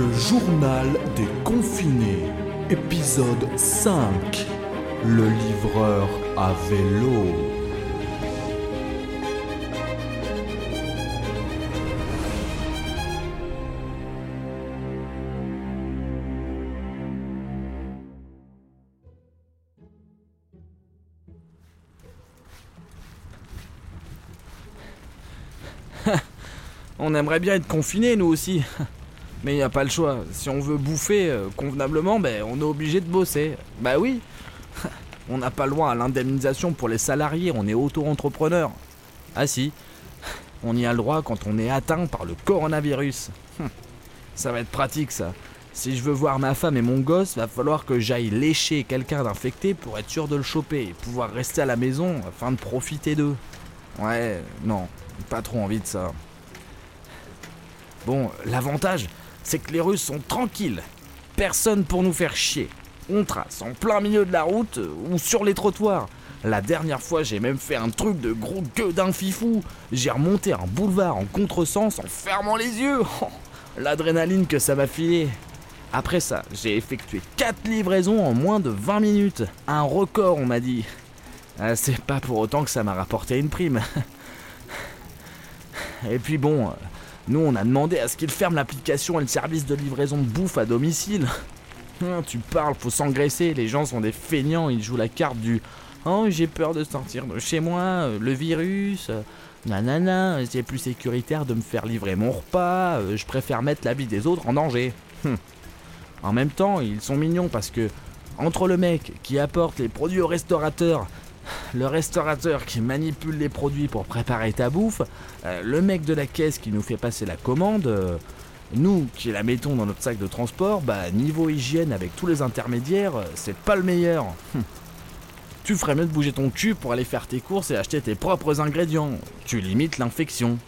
Le journal des confinés, épisode 5. Le livreur à vélo. On aimerait bien être confinés, nous aussi. Mais y a pas le choix. Si on veut bouffer euh, convenablement, ben, on est obligé de bosser. Bah oui. On n'a pas le droit à l'indemnisation pour les salariés, on est auto-entrepreneur. Ah si. On y a le droit quand on est atteint par le coronavirus. Hum. Ça va être pratique ça. Si je veux voir ma femme et mon gosse, va falloir que j'aille lécher quelqu'un d'infecté pour être sûr de le choper et pouvoir rester à la maison afin de profiter d'eux. Ouais, non, pas trop envie de ça. Bon, l'avantage, c'est que les Russes sont tranquilles. Personne pour nous faire chier. On trace en plein milieu de la route euh, ou sur les trottoirs. La dernière fois, j'ai même fait un truc de gros gueux d'un fifou. J'ai remonté un boulevard en contresens en fermant les yeux. Oh, L'adrénaline que ça m'a filé. Après ça, j'ai effectué 4 livraisons en moins de 20 minutes. Un record, on m'a dit. Ah, C'est pas pour autant que ça m'a rapporté une prime. Et puis bon, euh, nous on a demandé à ce qu'ils ferment l'application et le service de livraison de bouffe à domicile. Hein, tu parles, faut s'engraisser, les gens sont des feignants, ils jouent la carte du Oh j'ai peur de sortir de chez moi, euh, le virus, euh, nanana, c'est plus sécuritaire de me faire livrer mon repas, euh, je préfère mettre la vie des autres en danger. Hum. En même temps, ils sont mignons parce que entre le mec qui apporte les produits au restaurateur, le restaurateur qui manipule les produits pour préparer ta bouffe, euh, le mec de la caisse qui nous fait passer la commande, euh, nous qui la mettons dans notre sac de transport, bah niveau hygiène avec tous les intermédiaires, euh, c'est pas le meilleur. Hum. Tu ferais mieux de bouger ton cul pour aller faire tes courses et acheter tes propres ingrédients. Tu limites l'infection.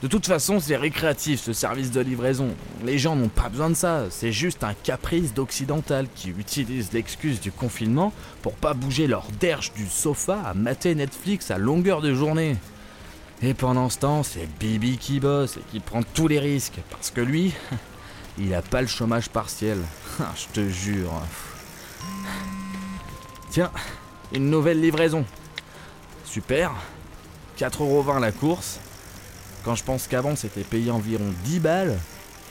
De toute façon, c'est récréatif ce service de livraison. Les gens n'ont pas besoin de ça, c'est juste un caprice d'occidental qui utilise l'excuse du confinement pour pas bouger leur derche du sofa à mater Netflix à longueur de journée. Et pendant ce temps, c'est Bibi qui bosse et qui prend tous les risques, parce que lui, il a pas le chômage partiel. Ah, Je te jure. Tiens, une nouvelle livraison. Super. 4,20€ la course. Quand je pense qu'avant c'était payé environ 10 balles,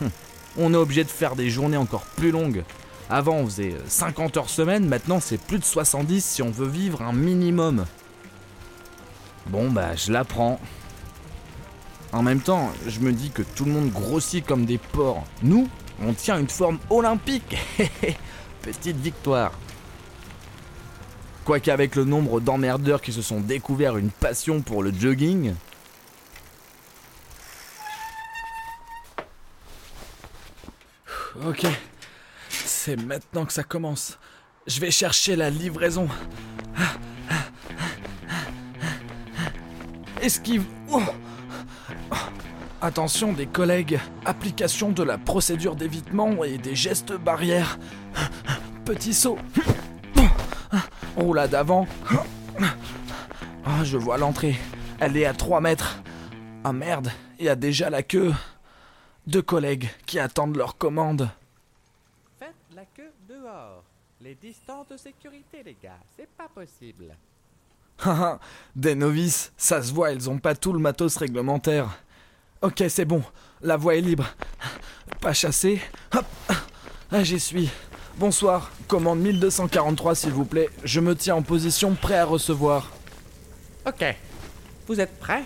hum, on est obligé de faire des journées encore plus longues. Avant on faisait 50 heures semaine, maintenant c'est plus de 70 si on veut vivre un minimum. Bon bah je la prends. En même temps, je me dis que tout le monde grossit comme des porcs. Nous, on tient une forme olympique. Petite victoire. Quoique avec le nombre d'emmerdeurs qui se sont découverts une passion pour le jogging, Ok, c'est maintenant que ça commence. Je vais chercher la livraison. Esquive. Oh. Attention des collègues. Application de la procédure d'évitement et des gestes barrières. Petit saut. Roulade d'avant. Ah, je vois l'entrée. Elle est à 3 mètres. Ah merde, il y a déjà la queue. Deux collègues qui attendent leur commande. Faites la queue dehors. Les distances de sécurité, les gars, c'est pas possible. Haha, des novices, ça se voit, ils ont pas tout le matos réglementaire. Ok, c'est bon, la voie est libre. Pas chassé. Hop, ah, j'y suis. Bonsoir, commande 1243 s'il vous plaît. Je me tiens en position prêt à recevoir. Ok. Vous êtes prêts?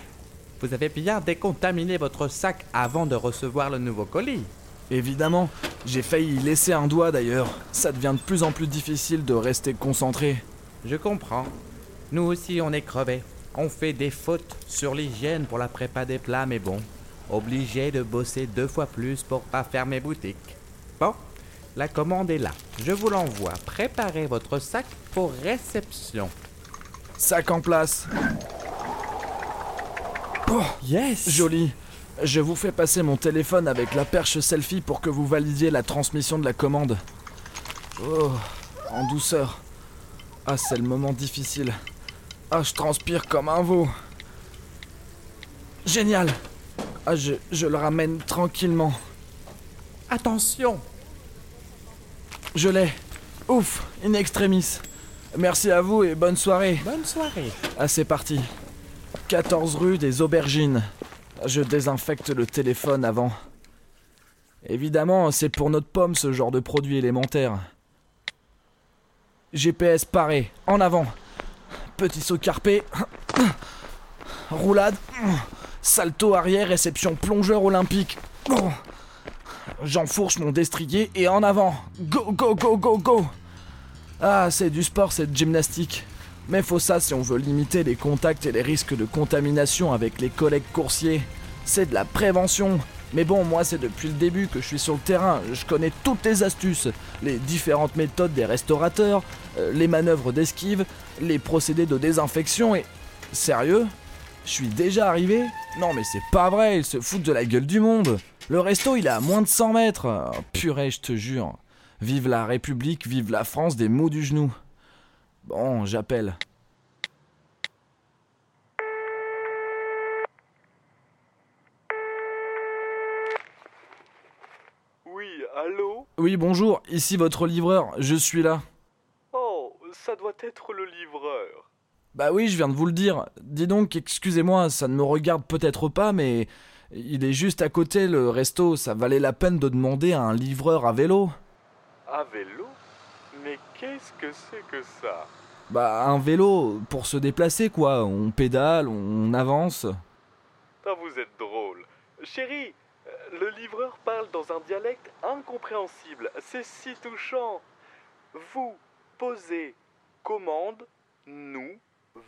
Vous avez bien décontaminé votre sac avant de recevoir le nouveau colis. Évidemment, j'ai failli y laisser un doigt d'ailleurs. Ça devient de plus en plus difficile de rester concentré. Je comprends. Nous aussi, on est crevés. On fait des fautes sur l'hygiène pour la prépa des plats, mais bon. Obligé de bosser deux fois plus pour pas fermer boutique. Bon, la commande est là. Je vous l'envoie. Préparez votre sac pour réception. Sac en place. Oh, Yes joli. Je vous fais passer mon téléphone avec la perche selfie pour que vous validiez la transmission de la commande. Oh, en douceur. Ah, c'est le moment difficile. Ah, je transpire comme un veau. Génial. Ah, je, je le ramène tranquillement. Attention Je l'ai. Ouf, in extremis. Merci à vous et bonne soirée. Bonne soirée. Ah, c'est parti. 14 rue des Aubergines. Je désinfecte le téléphone avant. Évidemment, c'est pour notre pomme ce genre de produit élémentaire. GPS paré, en avant. Petit saut carpé. Roulade. Salto arrière, réception plongeur olympique. J'enfourche mon destrier et en avant. Go, go, go, go, go. Ah, c'est du sport, cette gymnastique. Mais faut ça si on veut limiter les contacts et les risques de contamination avec les collègues coursiers. C'est de la prévention. Mais bon, moi c'est depuis le début que je suis sur le terrain. Je connais toutes les astuces, les différentes méthodes des restaurateurs, euh, les manœuvres d'esquive, les procédés de désinfection et... Sérieux Je suis déjà arrivé? Non mais c'est pas vrai, ils se foutent de la gueule du monde. Le resto il est à moins de 100 mètres. Oh, purée, je te jure. Vive la République, vive la France des mots du genou. Bon, j'appelle. Oui, allô Oui, bonjour, ici votre livreur, je suis là. Oh, ça doit être le livreur. Bah oui, je viens de vous le dire. Dis donc, excusez-moi, ça ne me regarde peut-être pas, mais il est juste à côté le resto, ça valait la peine de demander à un livreur à vélo. À vélo? Mais qu'est-ce que c'est que ça? Bah un vélo pour se déplacer quoi, on pédale, on avance. Ah, vous êtes drôle. Chérie, euh, le livreur parle dans un dialecte incompréhensible. C'est si touchant. Vous posez commande, nous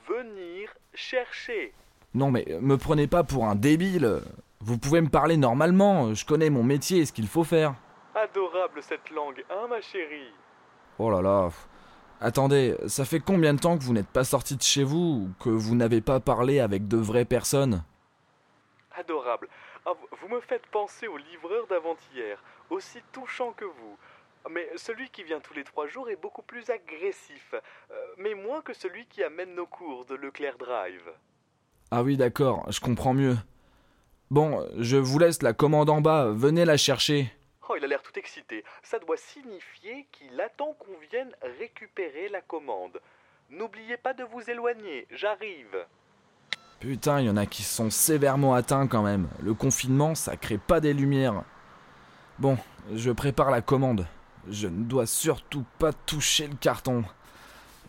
venir chercher. Non mais me prenez pas pour un débile. Vous pouvez me parler normalement, je connais mon métier et ce qu'il faut faire. Adorable cette langue, hein ma chérie? Oh là là. Attendez, ça fait combien de temps que vous n'êtes pas sorti de chez vous ou que vous n'avez pas parlé avec de vraies personnes? Adorable. Ah, vous- vous me faites penser au livreur d'avant-hier, aussi touchant que vous. Mais celui qui vient tous les trois jours est beaucoup plus agressif, euh, mais moins que celui qui amène nos cours de Leclerc Drive. Ah oui, d'accord, je comprends mieux. Bon, je vous laisse la commande en bas, venez la chercher. Oh, il a l'air tout excité. Ça doit signifier qu'il attend qu'on vienne récupérer la commande. N'oubliez pas de vous éloigner, j'arrive. Putain, il y en a qui sont sévèrement atteints quand même. Le confinement, ça crée pas des lumières. Bon, je prépare la commande. Je ne dois surtout pas toucher le carton.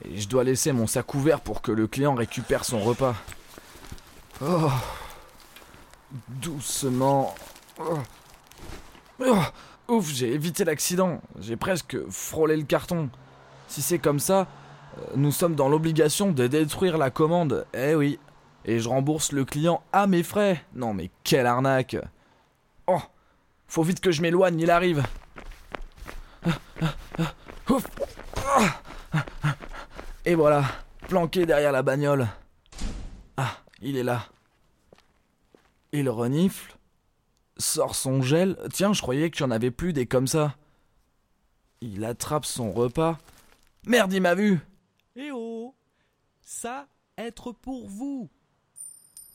Et je dois laisser mon sac ouvert pour que le client récupère son repas. Oh. Doucement. Oh. Oh. Ouf, j'ai évité l'accident. J'ai presque frôlé le carton. Si c'est comme ça, euh, nous sommes dans l'obligation de détruire la commande. Eh oui. Et je rembourse le client à mes frais. Non mais quelle arnaque. Oh, faut vite que je m'éloigne, il arrive. Ouf. Et voilà, planqué derrière la bagnole. Ah, il est là. Il renifle, sort son gel. Tiens, je croyais qu'il y en avait plus des comme ça. Il attrape son repas. Merde, il m'a vu. Eh oh Ça, être pour vous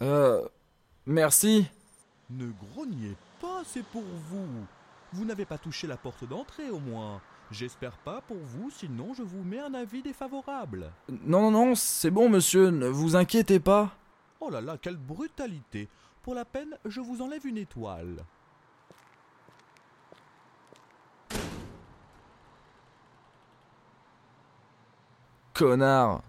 Euh, merci. Ne grognez pas, c'est pour vous Vous n'avez pas touché la porte d'entrée au moins. J'espère pas pour vous, sinon je vous mets un avis défavorable. Non, non, non, c'est bon, monsieur, ne vous inquiétez pas. Oh là là, quelle brutalité Pour la peine, je vous enlève une étoile. Connard.